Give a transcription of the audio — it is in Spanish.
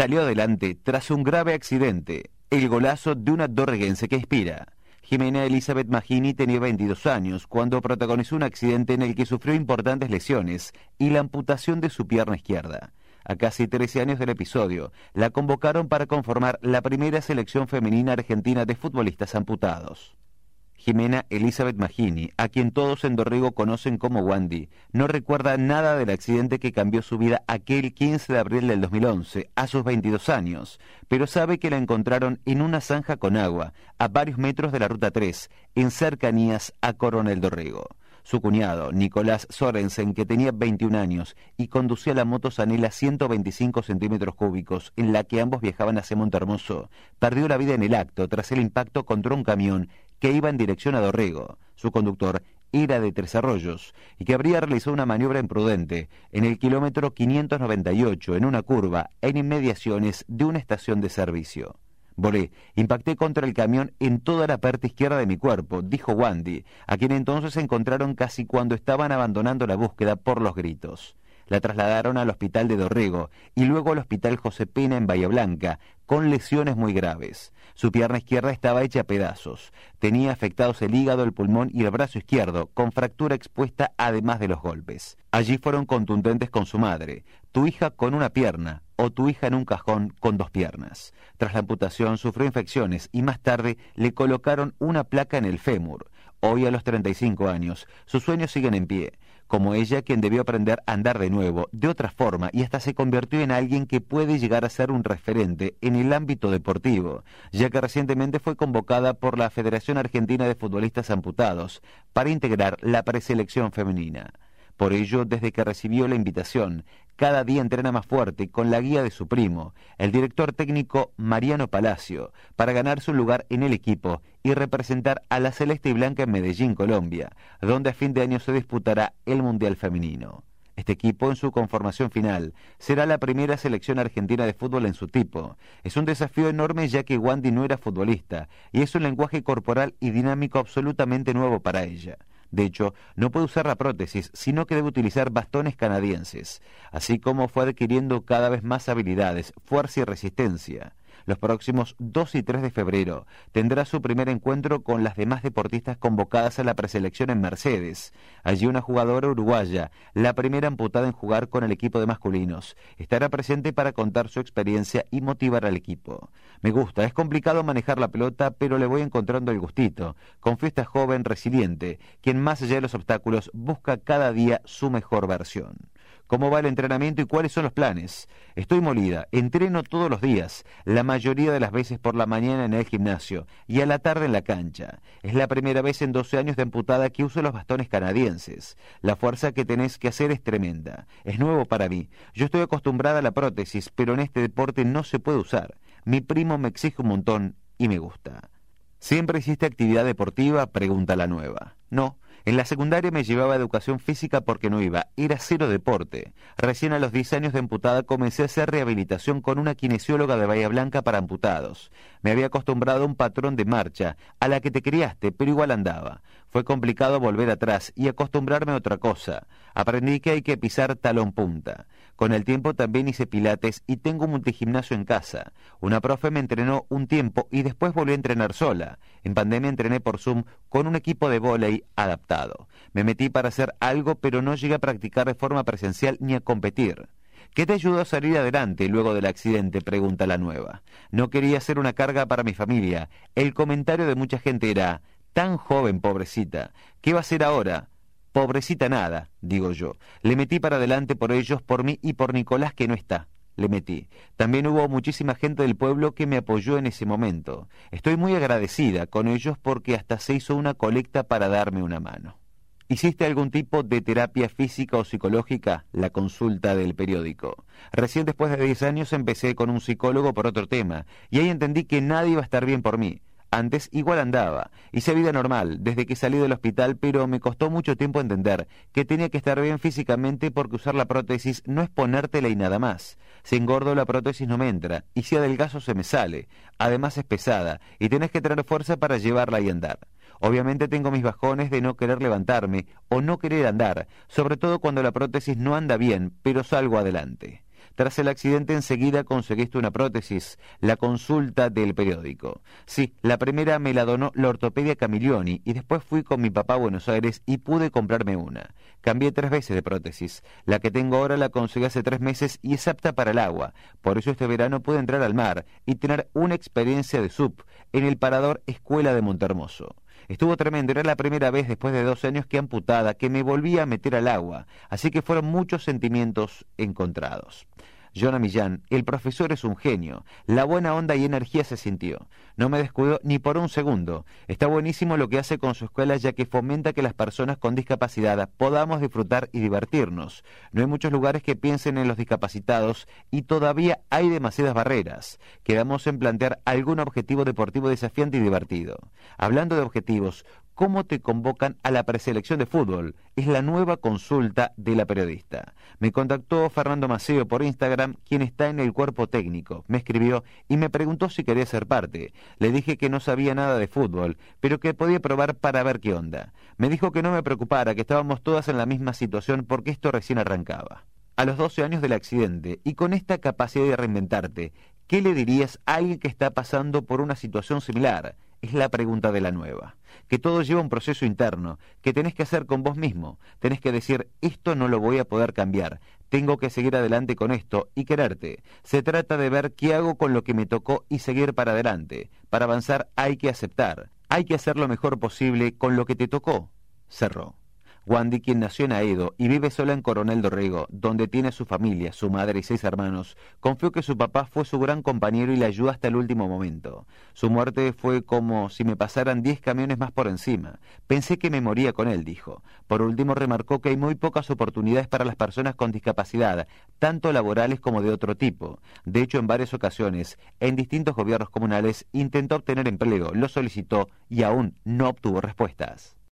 salió adelante tras un grave accidente, el golazo de una dorreguense que inspira. Jimena Elizabeth Magini tenía 22 años cuando protagonizó un accidente en el que sufrió importantes lesiones y la amputación de su pierna izquierda. A casi 13 años del episodio, la convocaron para conformar la primera selección femenina argentina de futbolistas amputados. Jimena Elizabeth Magini, a quien todos en Dorrego conocen como Wandy, no recuerda nada del accidente que cambió su vida aquel 15 de abril del 2011, a sus 22 años, pero sabe que la encontraron en una zanja con agua, a varios metros de la Ruta 3, en cercanías a Coronel Dorrego. Su cuñado, Nicolás Sorensen, que tenía 21 años y conducía la moto Sanela 125 centímetros cúbicos, en la que ambos viajaban hacia Montermoso, perdió la vida en el acto tras el impacto contra un camión que iba en dirección a Dorrego. Su conductor era de Tres Arroyos y que habría realizado una maniobra imprudente en el kilómetro 598 en una curva en inmediaciones de una estación de servicio. Volé, impacté contra el camión en toda la parte izquierda de mi cuerpo, dijo Wandy, a quien entonces encontraron casi cuando estaban abandonando la búsqueda por los gritos. La trasladaron al hospital de Dorrego y luego al hospital José Pena en Bahía Blanca, con lesiones muy graves. Su pierna izquierda estaba hecha a pedazos. Tenía afectados el hígado, el pulmón y el brazo izquierdo, con fractura expuesta además de los golpes. Allí fueron contundentes con su madre. Tu hija con una pierna o tu hija en un cajón con dos piernas. Tras la amputación sufrió infecciones y más tarde le colocaron una placa en el fémur. Hoy a los 35 años, sus sueños siguen en pie como ella quien debió aprender a andar de nuevo, de otra forma, y hasta se convirtió en alguien que puede llegar a ser un referente en el ámbito deportivo, ya que recientemente fue convocada por la Federación Argentina de Futbolistas Amputados para integrar la preselección femenina. Por ello, desde que recibió la invitación, cada día entrena más fuerte con la guía de su primo, el director técnico Mariano Palacio, para ganarse un lugar en el equipo y representar a la Celeste y Blanca en Medellín, Colombia, donde a fin de año se disputará el Mundial Femenino. Este equipo, en su conformación final, será la primera selección argentina de fútbol en su tipo. Es un desafío enorme ya que Wandy no era futbolista y es un lenguaje corporal y dinámico absolutamente nuevo para ella. De hecho, no puede usar la prótesis, sino que debe utilizar bastones canadienses, así como fue adquiriendo cada vez más habilidades, fuerza y resistencia. Los próximos 2 y 3 de febrero tendrá su primer encuentro con las demás deportistas convocadas a la preselección en Mercedes. Allí una jugadora uruguaya, la primera amputada en jugar con el equipo de masculinos, estará presente para contar su experiencia y motivar al equipo. Me gusta, es complicado manejar la pelota, pero le voy encontrando el gustito. Confío esta joven resiliente, quien más allá de los obstáculos busca cada día su mejor versión cómo va el entrenamiento y cuáles son los planes. Estoy molida, entreno todos los días, la mayoría de las veces por la mañana en el gimnasio y a la tarde en la cancha. Es la primera vez en 12 años de amputada que uso los bastones canadienses. La fuerza que tenés que hacer es tremenda. Es nuevo para mí. Yo estoy acostumbrada a la prótesis, pero en este deporte no se puede usar. Mi primo me exige un montón y me gusta. ¿Siempre hiciste actividad deportiva? pregunta la nueva. No, en la secundaria me llevaba educación física porque no iba, era cero deporte. Recién a los 10 años de amputada comencé a hacer rehabilitación con una kinesióloga de Bahía Blanca para amputados. Me había acostumbrado a un patrón de marcha, a la que te criaste, pero igual andaba. Fue complicado volver atrás y acostumbrarme a otra cosa. Aprendí que hay que pisar talón punta. Con el tiempo también hice pilates y tengo un multigimnasio en casa. Una profe me entrenó un tiempo y después volví a entrenar sola. En pandemia entrené por Zoom con un equipo de vóley adaptado. Me metí para hacer algo pero no llegué a practicar de forma presencial ni a competir. ¿Qué te ayudó a salir adelante luego del accidente? pregunta la nueva. No quería ser una carga para mi familia. El comentario de mucha gente era, tan joven, pobrecita, ¿qué va a hacer ahora? Pobrecita nada, digo yo. Le metí para adelante por ellos, por mí y por Nicolás que no está. Le metí. También hubo muchísima gente del pueblo que me apoyó en ese momento. Estoy muy agradecida con ellos porque hasta se hizo una colecta para darme una mano. ¿Hiciste algún tipo de terapia física o psicológica? La consulta del periódico. Recién después de 10 años empecé con un psicólogo por otro tema, y ahí entendí que nadie iba a estar bien por mí. Antes igual andaba, hice vida normal desde que salí del hospital, pero me costó mucho tiempo entender que tenía que estar bien físicamente porque usar la prótesis no es ponértela y nada más. Si engordo la prótesis no me entra, y si adelgazo se me sale. Además es pesada, y tenés que tener fuerza para llevarla y andar. Obviamente tengo mis bajones de no querer levantarme o no querer andar, sobre todo cuando la prótesis no anda bien, pero salgo adelante. Tras el accidente enseguida conseguiste una prótesis, la consulta del periódico. Sí, la primera me la donó la ortopedia Camilioni y después fui con mi papá a Buenos Aires y pude comprarme una. Cambié tres veces de prótesis. La que tengo ahora la conseguí hace tres meses y es apta para el agua. Por eso este verano pude entrar al mar y tener una experiencia de sub en el parador Escuela de Montermoso. Estuvo tremendo, era la primera vez después de dos años que amputada, que me volvía a meter al agua, así que fueron muchos sentimientos encontrados. Jonah Millán, el profesor es un genio. La buena onda y energía se sintió. No me descuidó ni por un segundo. Está buenísimo lo que hace con su escuela ya que fomenta que las personas con discapacidad podamos disfrutar y divertirnos. No hay muchos lugares que piensen en los discapacitados y todavía hay demasiadas barreras. Quedamos en plantear algún objetivo deportivo desafiante y divertido. Hablando de objetivos, ¿Cómo te convocan a la preselección de fútbol? Es la nueva consulta de la periodista. Me contactó Fernando Maceo por Instagram, quien está en el cuerpo técnico. Me escribió y me preguntó si quería ser parte. Le dije que no sabía nada de fútbol, pero que podía probar para ver qué onda. Me dijo que no me preocupara, que estábamos todas en la misma situación porque esto recién arrancaba. A los 12 años del accidente y con esta capacidad de reinventarte, ¿qué le dirías a alguien que está pasando por una situación similar? es la pregunta de la nueva. Que todo lleva un proceso interno, que tenés que hacer con vos mismo. Tenés que decir, esto no lo voy a poder cambiar, tengo que seguir adelante con esto y quererte. Se trata de ver qué hago con lo que me tocó y seguir para adelante. Para avanzar hay que aceptar, hay que hacer lo mejor posible con lo que te tocó. Cerró. Wandy, quien nació en Aedo y vive sola en Coronel Dorrego, donde tiene su familia, su madre y seis hermanos, confió que su papá fue su gran compañero y le ayudó hasta el último momento. Su muerte fue como si me pasaran diez camiones más por encima. Pensé que me moría con él, dijo. Por último, remarcó que hay muy pocas oportunidades para las personas con discapacidad, tanto laborales como de otro tipo. De hecho, en varias ocasiones, en distintos gobiernos comunales, intentó obtener empleo, lo solicitó y aún no obtuvo respuestas.